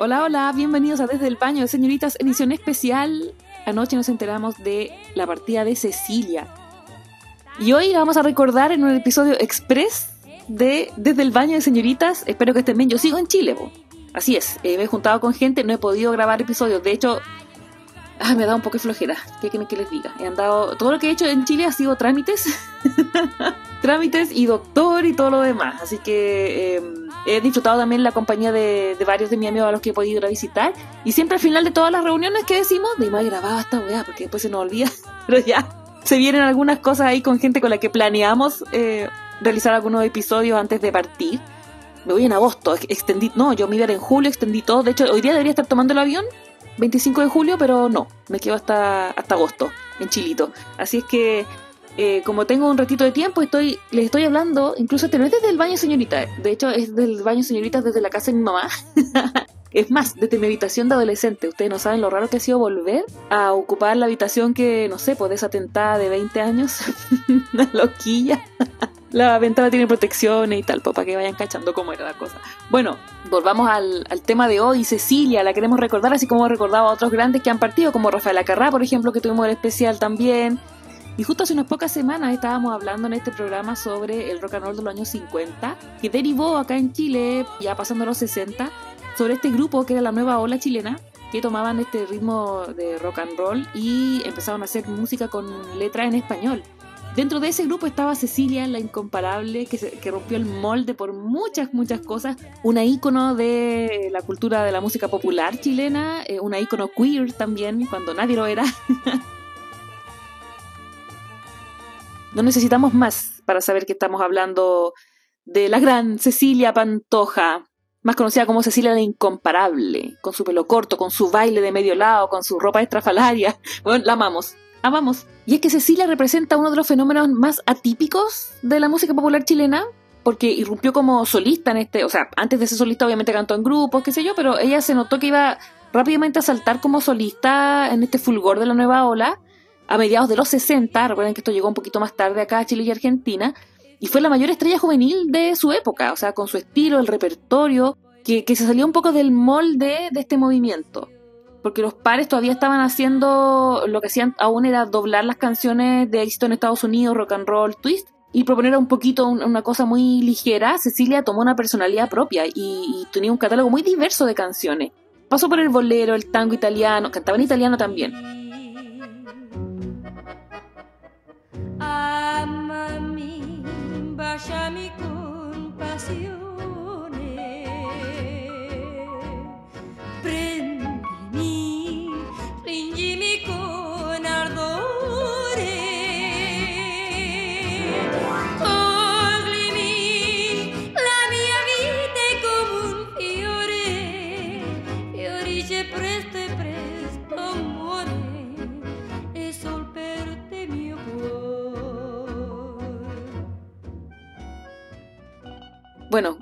Hola, hola, bienvenidos a Desde el Baño de Señoritas, edición especial. Anoche nos enteramos de la partida de Cecilia. Y hoy vamos a recordar en un episodio express de Desde el Baño de Señoritas. Espero que estén bien. Yo sigo en Chile, así es. eh, me he juntado con gente, no he podido grabar episodios. De hecho, ah, me dado un poco de flojera. ¿Qué quieren que les diga? He andado. Todo lo que he hecho en Chile ha sido trámites. trámites y doctor y todo lo demás. Así que eh, he disfrutado también la compañía de, varios de mis amigos a los que he podido ir a visitar. Y siempre al final de todas las reuniones que decimos, de me grabado esta weá, porque después se nos olvida. Pero ya, se vienen algunas cosas ahí con gente con la que planeamos eh, realizar algunos episodios antes de partir. Me voy en agosto, ex- extendí, no, yo me iba en julio, extendí todo. De hecho, hoy día debería estar tomando el avión, 25 de julio, pero no, me quedo hasta, hasta agosto, en Chilito. Así es que eh, como tengo un ratito de tiempo, estoy, les estoy hablando, incluso este no es desde el baño señorita, de hecho es del baño señorita desde la casa de mi mamá. es más, desde mi habitación de adolescente. Ustedes no saben lo raro que ha sido volver a ocupar la habitación que, no sé, pues de esa tentada de 20 años, una loquilla. La ventana tiene protecciones y tal, pues, para que vayan cachando cómo era la cosa. Bueno, volvamos al, al tema de hoy. Cecilia, la queremos recordar, así como he recordado a otros grandes que han partido, como Rafael Acarrá, por ejemplo, que tuvimos el especial también. Y justo hace unas pocas semanas estábamos hablando en este programa sobre el rock and roll de los años 50, que derivó acá en Chile, ya pasando los 60, sobre este grupo que era la nueva ola chilena, que tomaban este ritmo de rock and roll y empezaron a hacer música con letra en español. Dentro de ese grupo estaba Cecilia, la incomparable, que, se- que rompió el molde por muchas, muchas cosas. Una ícono de la cultura de la música popular chilena, eh, una ícono queer también, cuando nadie lo era. No necesitamos más para saber que estamos hablando de la gran Cecilia Pantoja, más conocida como Cecilia la Incomparable, con su pelo corto, con su baile de medio lado, con su ropa estrafalaria. Bueno, la amamos, amamos. Y es que Cecilia representa uno de los fenómenos más atípicos de la música popular chilena, porque irrumpió como solista en este, o sea, antes de ser solista obviamente cantó en grupos, qué sé yo, pero ella se notó que iba rápidamente a saltar como solista en este fulgor de la nueva ola a mediados de los 60, recuerden que esto llegó un poquito más tarde acá a Chile y Argentina, y fue la mayor estrella juvenil de su época, o sea, con su estilo, el repertorio, que, que se salió un poco del molde de este movimiento. Porque los pares todavía estaban haciendo, lo que hacían aún era doblar las canciones de éxito en Estados Unidos, rock and roll, twist, y proponer un poquito un- una cosa muy ligera. Cecilia tomó una personalidad propia y tenía un catálogo muy diverso de canciones. Pasó por el bolero, el tango italiano, cantaba en italiano también. mi, basami mi pasione. Prende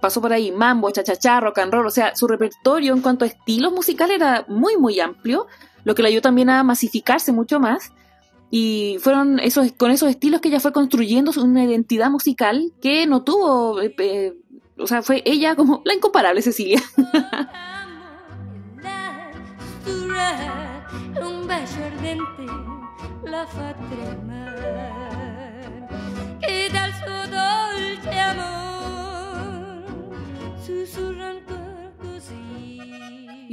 pasó por ahí mambo, chachachá, rock and roll, o sea, su repertorio en cuanto a estilos musicales era muy, muy amplio, lo que le ayudó también a masificarse mucho más. Y fueron esos, con esos estilos que ella fue construyendo una identidad musical que no tuvo, eh, eh, o sea, fue ella como la incomparable Cecilia. un ardente la fa tremare e dal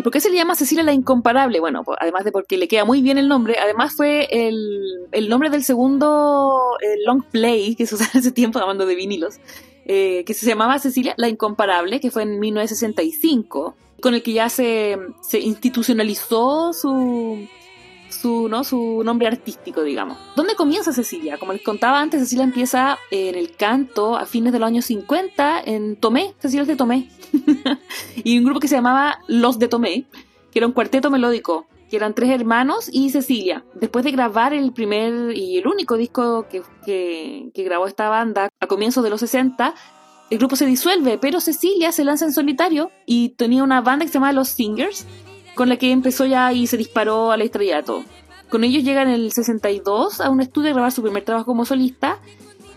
por qué se le llama Cecilia la Incomparable? Bueno, pues, además de porque le queda muy bien el nombre, además fue el, el nombre del segundo long play que se usaba en ese tiempo, hablando de vinilos, eh, que se llamaba Cecilia la Incomparable, que fue en 1965, con el que ya se, se institucionalizó su, su, ¿no? su nombre artístico, digamos. ¿Dónde comienza Cecilia? Como les contaba antes, Cecilia empieza en el canto a fines de los años 50 en Tomé, Cecilia es de Tomé, y un grupo que se llamaba Los de Tomé, que era un cuarteto melódico, que eran tres hermanos y Cecilia. Después de grabar el primer y el único disco que, que, que grabó esta banda a comienzos de los 60, el grupo se disuelve, pero Cecilia se lanza en solitario y tenía una banda que se llamaba Los Singers, con la que empezó ya y se disparó al estrellato. Con ellos llega en el 62 a un estudio a grabar su primer trabajo como solista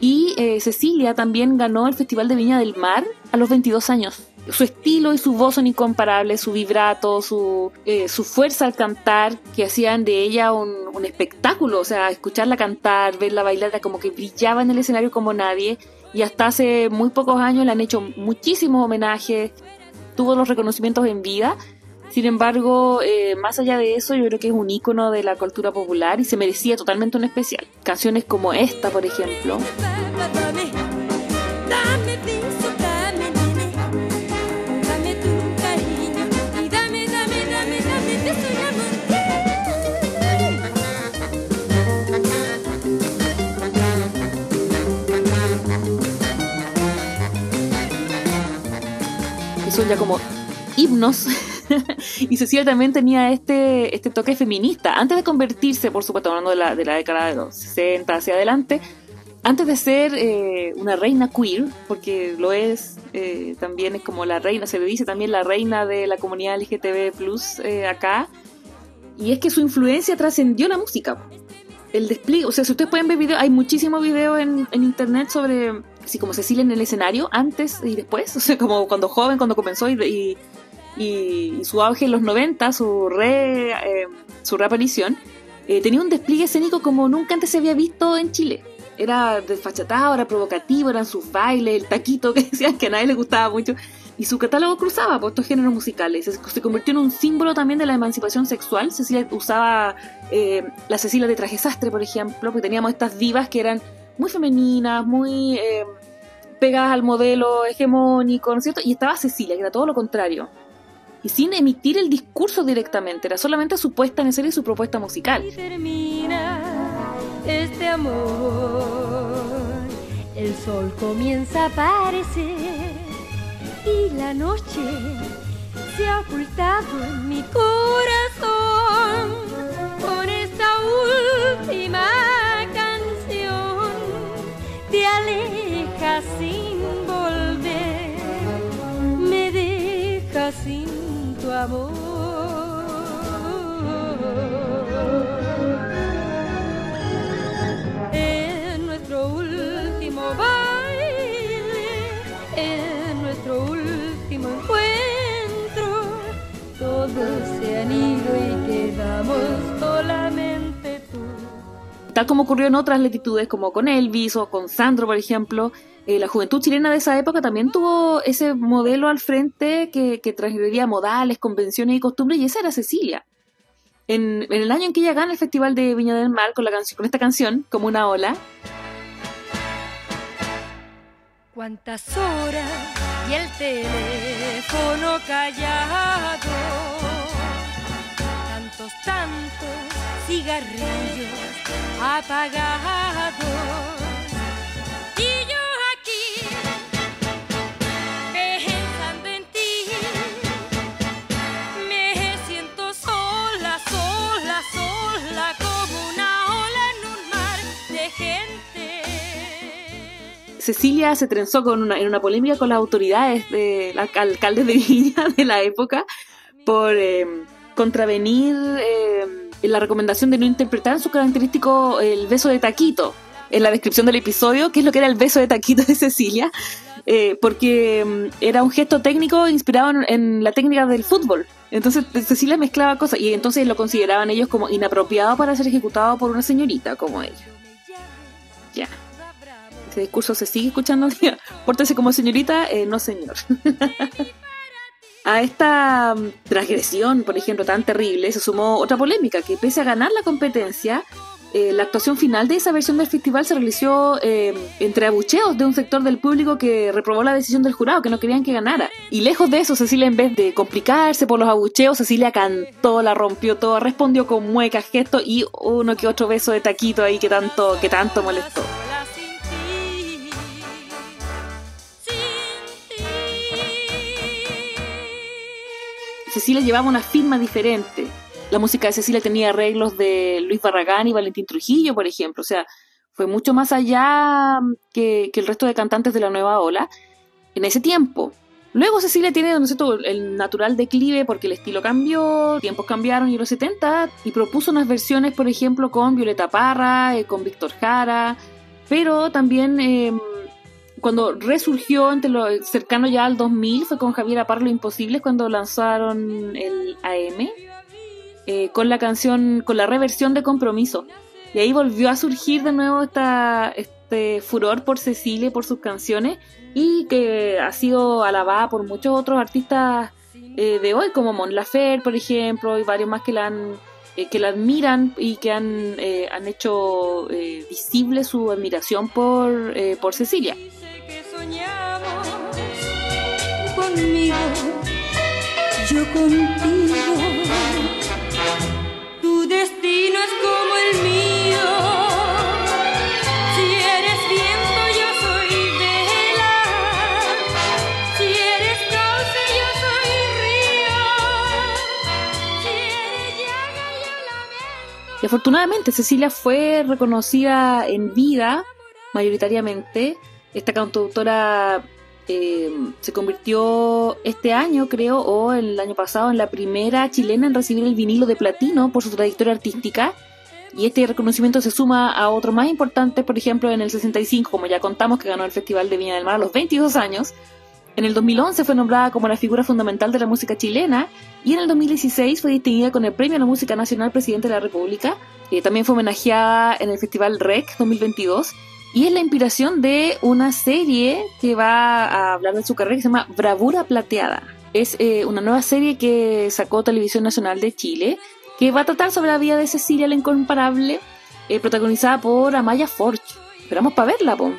y eh, Cecilia también ganó el Festival de Viña del Mar a los 22 años. su estilo y su voz son incomparables, su vibrato, su, eh, su fuerza al cantar, que hacían de ella un, espectáculo, o sea, escucharla cantar, verla bailar, como que brillaba en el escenario como nadie, y hasta hace muy pocos años le han hecho muchísimos homenajes, tuvo los reconocimientos en vida, sin embargo, eh, más allá de eso, yo creo que es un ícono de la cultura popular y se merecía totalmente un especial. Canciones como esta, por ejemplo. Que son ya como himnos. y Cecilia también tenía este, este toque feminista. Antes de convertirse, por supuesto, hablando de la, de la década de los 60 hacia adelante, antes de ser eh, una reina queer, porque lo es, eh, también es como la reina, se le dice también la reina de la comunidad LGTB plus eh, acá, y es que su influencia trascendió la música. El despliegue, o sea, si ustedes pueden ver videos, hay muchísimos videos en, en internet sobre, así como Cecilia en el escenario, antes y después, o sea, como cuando joven, cuando comenzó y, y, y- y su auge en los 90, su, re, eh, su reaparición, eh, tenía un despliegue escénico como nunca antes se había visto en Chile. Era desfachatado, era provocativo, eran sus bailes, el taquito que decían que a nadie le gustaba mucho. Y su catálogo cruzaba por estos géneros musicales. Se, convirtió en un símbolo también de la emancipación sexual. Cecilia usaba eh, la Cecilia de traje sastre, por ejemplo, porque teníamos estas divas que eran muy femeninas, muy eh, pegadas al modelo hegemónico, ¿no es cierto? Y estaba Cecilia, que era todo lo contrario. Y sin emitir el discurso directamente, era solamente su puesta en escena y su propuesta musical. Y termina este amor. El sol comienza a aparecer y la noche se ha ocultado en mi corazón con esta amor. Tal como ocurrió en otras latitudes, como con Elvis o con Sandro, por ejemplo, eh, la juventud chilena de esa época también tuvo ese modelo al frente que, que transgredía modales, convenciones y costumbres, y esa era Cecilia. En, el año en que ella gana el Festival de Viña del Mar con, la canción, con esta canción, como una ola, Cuántas horas y el teléfono callado. Tantos, tantos cigarrillos apagados. Y yo aquí pensando en ti. Me siento sola, sola, sola como una ola en un mar de gente. Cecilia se trenzó con en una polémica con las autoridades de los alcaldes de Viña de la época por eh, contravenir eh, la recomendación de no interpretar su característico el beso de taquito en la descripción del episodio, que es lo que era el beso de taquito de Cecilia, eh, porque mm, era un gesto técnico inspirado en, en la técnica del fútbol. Entonces Cecilia mezclaba cosas y entonces lo consideraban ellos como inapropiado para ser ejecutado por una señorita como ella. Ya. Ese discurso se sigue escuchando. Pórtese como señorita, eh, no señor. A esta mm, transgresión, por ejemplo, tan terrible, se sumó otra polémica, que pese a ganar la competencia, eh, la actuación final de esa versión del festival se realizó eh, entre abucheos de un sector del público que reprobó la decisión del jurado, que no querían que ganara. Y lejos de eso, Cecilia, en vez de complicarse por los abucheos, Cecilia cantó, la rompió todo, respondió con muecas, gestos y uno que otro beso de taquito ahí que tanto, que tanto molestó. Cecilia llevaba una firma diferente. La música de Cecilia tenía arreglos de Luis Barragán y Valentín Trujillo, por ejemplo. O sea, fue mucho más allá que, el resto de cantantes de la nueva ola en ese tiempo. Luego Cecilia tiene ¿no es cierto? el natural declive porque el estilo cambió, tiempos cambiaron y los 70 y propuso unas versiones, por ejemplo, con Violeta Parra, eh, con Víctor Jara, pero también eh, cuando resurgió entre lo cercano ya al 2000 fue con Javier Parlo Imposibles cuando lanzaron el AM eh, con la canción, con la reversión de Compromiso. Y ahí volvió a surgir de nuevo esta, este furor por Cecilia por sus canciones y que ha sido alabada por muchos otros artistas eh, de hoy, como Mon Laferte, por ejemplo, y varios más que la han eh, que la admiran y que han, eh, han hecho eh, visible su admiración por, por Cecilia. Conmigo, yo contigo. Tu destino es como el mío. Si eres viento, yo soy vela. Si eres cauce, yo soy río. Si eres llaga, yo lamento. Y afortunadamente Cecilia fue reconocida en vida, mayoritariamente. Esta cantautora eh, se convirtió este año, creo, o el año pasado, en la primera chilena en recibir el vinilo de platino por su trayectoria artística. Y este reconocimiento se suma a otro más importante, por ejemplo, en el 65, como ya contamos, que ganó el Festival de Viña del Mar a los 22 años. En el 2011 fue nombrada como la figura fundamental de la música chilena y en el 2016 fue distinguida con el Premio a la Música Nacional Presidente de la República. Eh, también fue homenajeada en el Festival REC 2022 y es la inspiración de una serie que va a hablar de su carrera que se llama Bravura Plateada. Es eh, una nueva serie que sacó Televisión Nacional de Chile que va a tratar sobre la vida de Cecilia la Incomparable, eh, protagonizada por Amaya Forch. Esperamos para verla, po.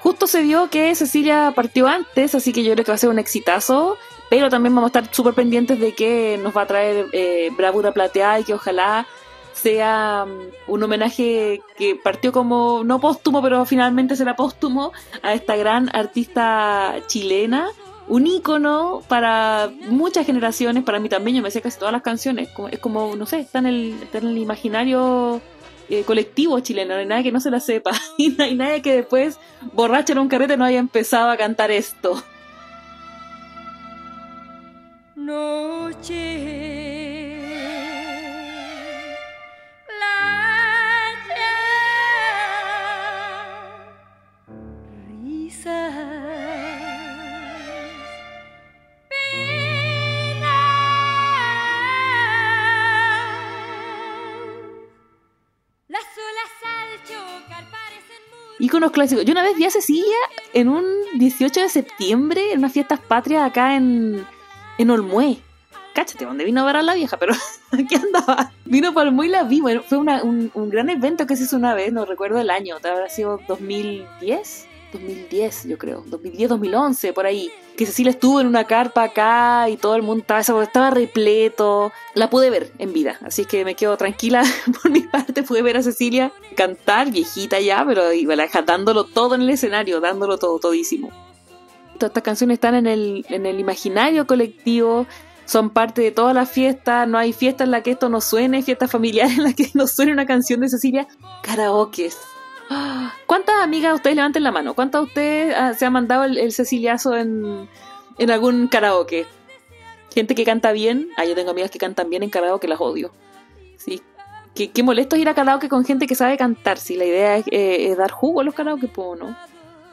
Justo se vio que Cecilia partió antes, así que yo creo que va a ser un exitazo. Pero también vamos a estar súper pendientes de que nos va a traer eh, Bravura Plateada y que ojalá sea um, un homenaje que partió como no póstumo, pero finalmente será póstumo a esta gran artista chilena. Un ícono para muchas generaciones, para mí también, yo me sé casi todas las canciones. Es como, no sé, está en el, en el imaginario eh, colectivo chileno, no hay nadie que no se la sepa. Y no hay nadie que después, borracho en un carrete, no haya empezado a cantar esto. Noche muy Íconos clásicos. Yo una vez vi a Cecilia en un 18 de septiembre, en unas fiestas patrias acá en, en Olmué. Cáchate, donde vino a ver a la vieja, pero aquí andaba. Vino para Olmué y la vi. Fue un, un gran evento que se hizo una vez, no recuerdo el año, habrá sido 2010. 2010, yo creo, 2010, 2011, por ahí. Que Cecilia estuvo en una carpa acá y todo el mundo estaba, repleto. La pude ver en vida, así que me quedo tranquila por mi parte. Pude ver a Cecilia cantar, viejita ya, pero igual, dándolo todo en el escenario, dándolo todo, todísimo. Todas estas canciones están en el, en el imaginario colectivo, son parte de toda la fiesta. No hay fiesta en la que esto no suene, fiesta familiar en la que no suene una canción de Cecilia. Karaokes. ¿Cuántas amigas ustedes levanten la mano? ¿Cuántas de ustedes ah, se han mandado el, ceciliazo en, en algún karaoke? Gente que canta bien. Ah, yo tengo amigas que cantan bien en karaoke, las odio. Sí. Qué, molesto es ir a karaoke con gente que sabe cantar. Si la idea es, eh, es dar jugo a los karaoke, pues ¿o no.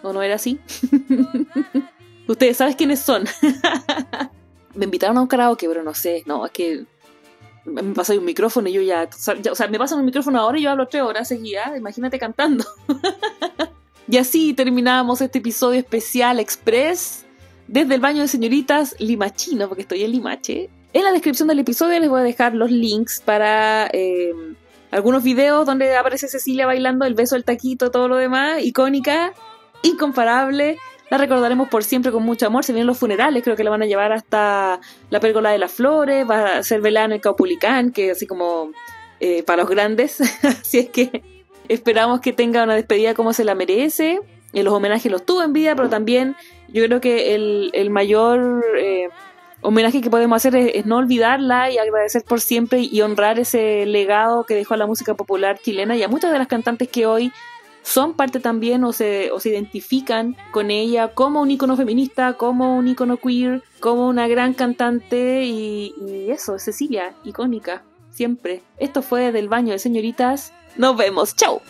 ¿O no era así? ustedes saben quiénes son. me invitaron a un karaoke, pero no sé. No, es que me pasa un micrófono y yo ya, ya- O sea, me pasan un micrófono ahora y yo hablo tres horas seguidas. Imagínate cantando. y así terminamos este episodio especial express desde el baño de señoritas Limachino, porque estoy en Limache. En la descripción del episodio les voy a dejar los links para eh, algunos videos donde aparece Cecilia bailando el beso, el taquito, todo lo demás, icónica, incomparable. La recordaremos por siempre con mucho amor. Se vienen los funerales, creo que la van a llevar hasta la pérgola de las flores, va a ser velada en el Caupulicán, que así como eh, para los grandes. así es que esperamos que tenga una despedida como se la merece. Eh, los homenajes los tuvo en vida, pero también yo creo que el, el mayor eh, homenaje que podemos hacer es, es no olvidarla y agradecer por siempre y honrar ese legado que dejó a la música popular chilena y a muchas de las cantantes que hoy son parte también o se, identifican con ella como un ícono feminista, como un ícono queer, como una gran cantante y, y eso, Cecilia, icónica, siempre. Esto fue del baño de señoritas. Nos vemos, chao.